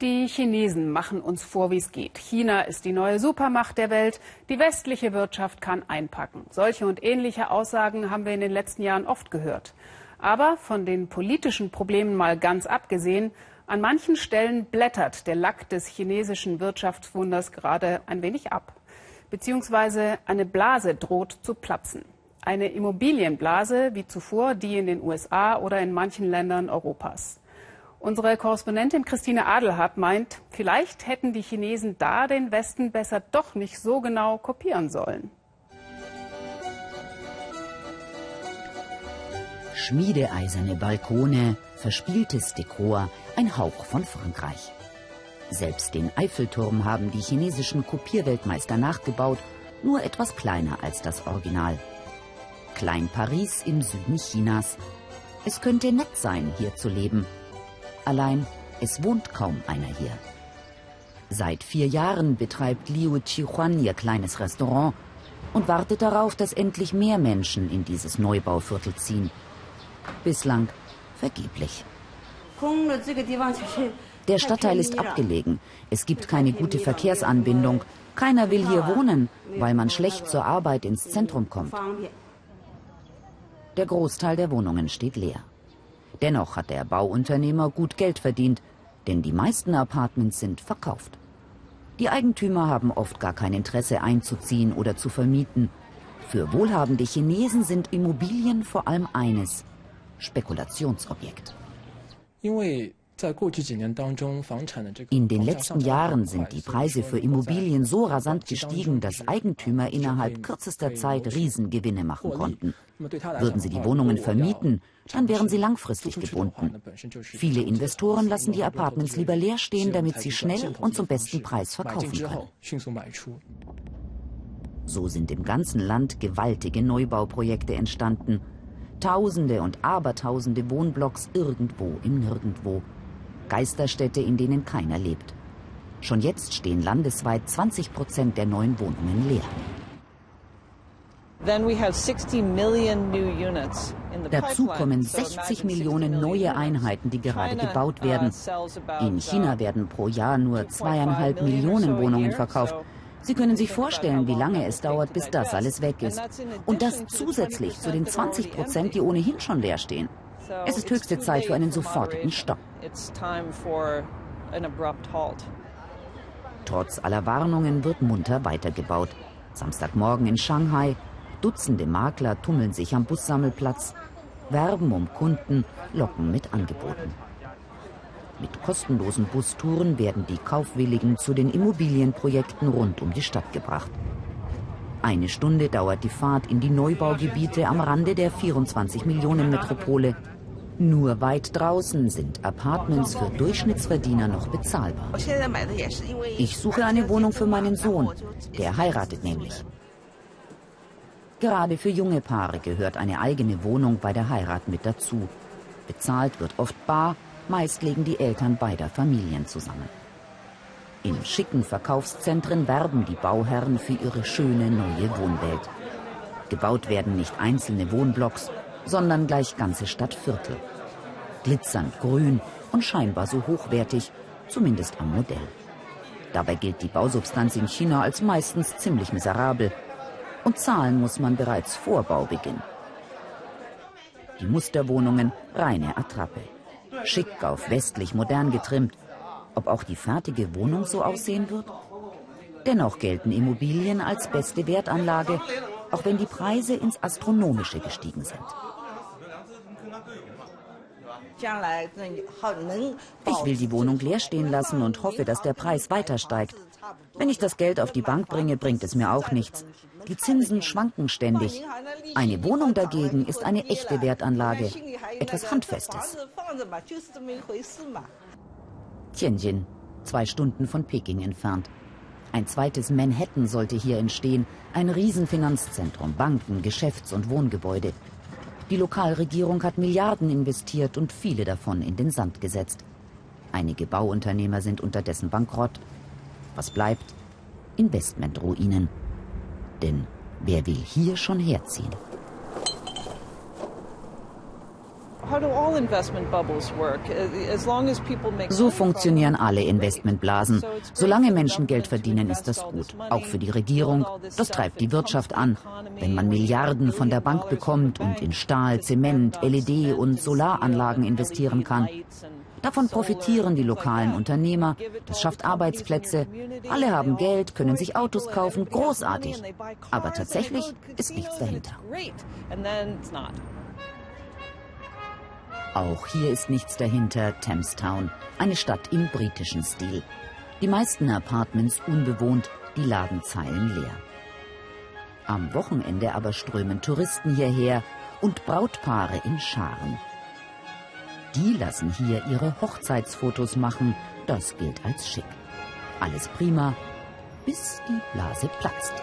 Die Chinesen machen uns vor, wie es geht. China ist die neue Supermacht der Welt. Die westliche Wirtschaft kann einpacken. Solche und ähnliche Aussagen haben wir in den letzten Jahren oft gehört. Aber von den politischen Problemen mal ganz abgesehen, an manchen Stellen blättert der Lack des chinesischen Wirtschaftswunders gerade ein wenig ab. Beziehungsweise eine Blase droht zu platzen. Eine Immobilienblase wie zuvor die in den USA oder in manchen Ländern Europas. Unsere Korrespondentin Christine Adelhardt meint, vielleicht hätten die Chinesen da den Westen besser doch nicht so genau kopieren sollen. Schmiedeeiserne Balkone, verspieltes Dekor, ein Hauch von Frankreich. Selbst den Eiffelturm haben die chinesischen Kopierweltmeister nachgebaut, nur etwas kleiner als das Original. Klein Paris im Süden Chinas. Es könnte nett sein, hier zu leben, Allein, es wohnt kaum einer hier. Seit vier Jahren betreibt Liu Chihuan ihr kleines Restaurant und wartet darauf, dass endlich mehr Menschen in dieses Neubauviertel ziehen. Bislang vergeblich. Der Stadtteil ist abgelegen. Es gibt keine gute Verkehrsanbindung. Keiner will hier wohnen, weil man schlecht zur Arbeit ins Zentrum kommt. Der Großteil der Wohnungen steht leer. Dennoch hat der Bauunternehmer gut Geld verdient, denn die meisten Apartments sind verkauft. Die Eigentümer haben oft gar kein Interesse einzuziehen oder zu vermieten. Für wohlhabende Chinesen sind Immobilien vor allem eines, Spekulationsobjekt. In den letzten Jahren sind die Preise für Immobilien so rasant gestiegen, dass Eigentümer innerhalb kürzester Zeit Riesengewinne machen konnten. Würden sie die Wohnungen vermieten, dann wären sie langfristig gebunden. Viele Investoren lassen die Apartments lieber leer stehen, damit sie schnell und zum besten Preis verkaufen können. So sind im ganzen Land gewaltige Neubauprojekte entstanden. Tausende und Abertausende Wohnblocks irgendwo im Nirgendwo. Geisterstädte, in denen keiner lebt. Schon jetzt stehen landesweit 20 Prozent der neuen Wohnungen leer. Dazu kommen 60 Millionen neue Einheiten, die gerade gebaut werden. In China werden pro Jahr nur zweieinhalb Millionen Wohnungen verkauft. Sie können sich vorstellen, wie lange es dauert, bis das alles weg ist. Und das zusätzlich zu den 20 Prozent, die ohnehin schon leer stehen. Es ist höchste Zeit für einen sofortigen Stopp. Trotz aller Warnungen wird munter weitergebaut. Samstagmorgen in Shanghai. Dutzende Makler tummeln sich am Bussammelplatz, werben um Kunden, locken mit Angeboten. Mit kostenlosen Bustouren werden die Kaufwilligen zu den Immobilienprojekten rund um die Stadt gebracht. Eine Stunde dauert die Fahrt in die Neubaugebiete am Rande der 24 Millionen Metropole nur weit draußen sind Apartments für Durchschnittsverdiener noch bezahlbar. Ich suche eine Wohnung für meinen Sohn. Der heiratet nämlich. Gerade für junge Paare gehört eine eigene Wohnung bei der Heirat mit dazu. Bezahlt wird oft bar, meist legen die Eltern beider Familien zusammen. In schicken Verkaufszentren werben die Bauherren für ihre schöne neue Wohnwelt. Gebaut werden nicht einzelne Wohnblocks, sondern gleich ganze Stadtviertel. Glitzernd grün und scheinbar so hochwertig, zumindest am Modell. Dabei gilt die Bausubstanz in China als meistens ziemlich miserabel. Und zahlen muss man bereits vor Baubeginn. Die Musterwohnungen reine Attrappe. Schick auf westlich modern getrimmt. Ob auch die fertige Wohnung so aussehen wird? Dennoch gelten Immobilien als beste Wertanlage, auch wenn die Preise ins Astronomische gestiegen sind. Ich will die Wohnung leer stehen lassen und hoffe, dass der Preis weiter steigt. Wenn ich das Geld auf die Bank bringe, bringt es mir auch nichts. Die Zinsen schwanken ständig. Eine Wohnung dagegen ist eine echte Wertanlage, etwas Handfestes. Tianjin, zwei Stunden von Peking entfernt. Ein zweites Manhattan sollte hier entstehen, ein Riesenfinanzzentrum, Banken, Geschäfts- und Wohngebäude. Die Lokalregierung hat Milliarden investiert und viele davon in den Sand gesetzt. Einige Bauunternehmer sind unterdessen bankrott. Was bleibt? Investmentruinen. Denn wer will hier schon herziehen? So funktionieren alle Investmentblasen. Solange Menschen Geld verdienen, ist das gut. Auch für die Regierung. Das treibt die Wirtschaft an. Wenn man Milliarden von der Bank bekommt und in Stahl, Zement, LED und Solaranlagen investieren kann, Davon profitieren die lokalen Unternehmer. Das schafft Arbeitsplätze. Alle haben Geld, können sich Autos kaufen. Großartig. Aber tatsächlich ist nichts dahinter. Auch hier ist nichts dahinter, Thamestown, eine Stadt im britischen Stil. Die meisten Apartments unbewohnt, die Ladenzeilen leer. Am Wochenende aber strömen Touristen hierher und Brautpaare in Scharen. Die lassen hier ihre Hochzeitsfotos machen. Das gilt als schick. Alles prima, bis die Blase platzt.